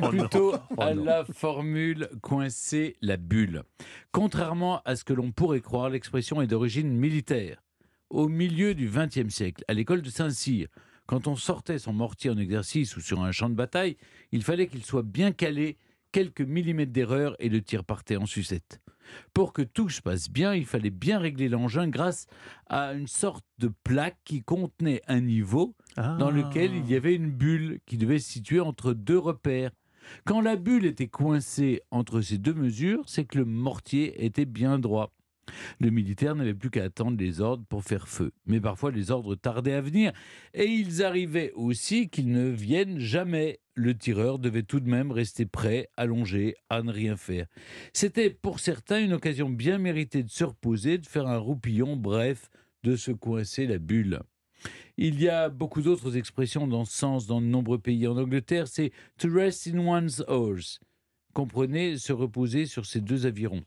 plutôt à la formule coincer la bulle. Contrairement à ce que l'on pourrait croire, l'expression est d'origine militaire. Au milieu du XXe siècle, à l'école de Saint-Cyr, quand on sortait son mortier en exercice ou sur un champ de bataille, il fallait qu'il soit bien calé, quelques millimètres d'erreur et le tir partait en sucette. Pour que tout se passe bien, il fallait bien régler l'engin grâce à une sorte de plaque qui contenait un niveau dans lequel il y avait une bulle qui devait se situer entre deux repères. Quand la bulle était coincée entre ces deux mesures, c'est que le mortier était bien droit. Le militaire n'avait plus qu'à attendre les ordres pour faire feu. Mais parfois, les ordres tardaient à venir. Et ils arrivaient aussi qu'ils ne viennent jamais. Le tireur devait tout de même rester prêt, allongé, à ne rien faire. C'était pour certains une occasion bien méritée de se reposer, de faire un roupillon, bref, de se coincer la bulle. Il y a beaucoup d'autres expressions dans ce sens dans de nombreux pays. En Angleterre, c'est to rest in one's horse. Comprenez, se reposer sur ses deux avirons.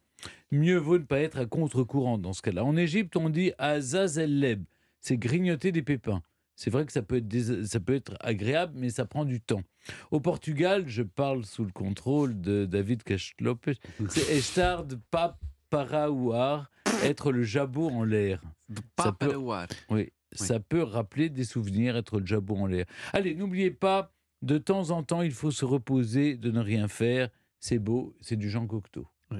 Mieux vaut ne pas être à contre-courant dans ce cas-là. En Égypte, on dit azazelleb, c'est grignoter des pépins. C'est vrai que ça peut, être ça peut être agréable, mais ça prend du temps. Au Portugal, je parle sous le contrôle de David Castelopes, c'est estar de paparawar, être le jabot en l'air. Ça peut, oui, ça peut rappeler des souvenirs, être le jabot en l'air. Allez, n'oubliez pas, de temps en temps, il faut se reposer, de ne rien faire. C'est beau, c'est du Jean Cocteau.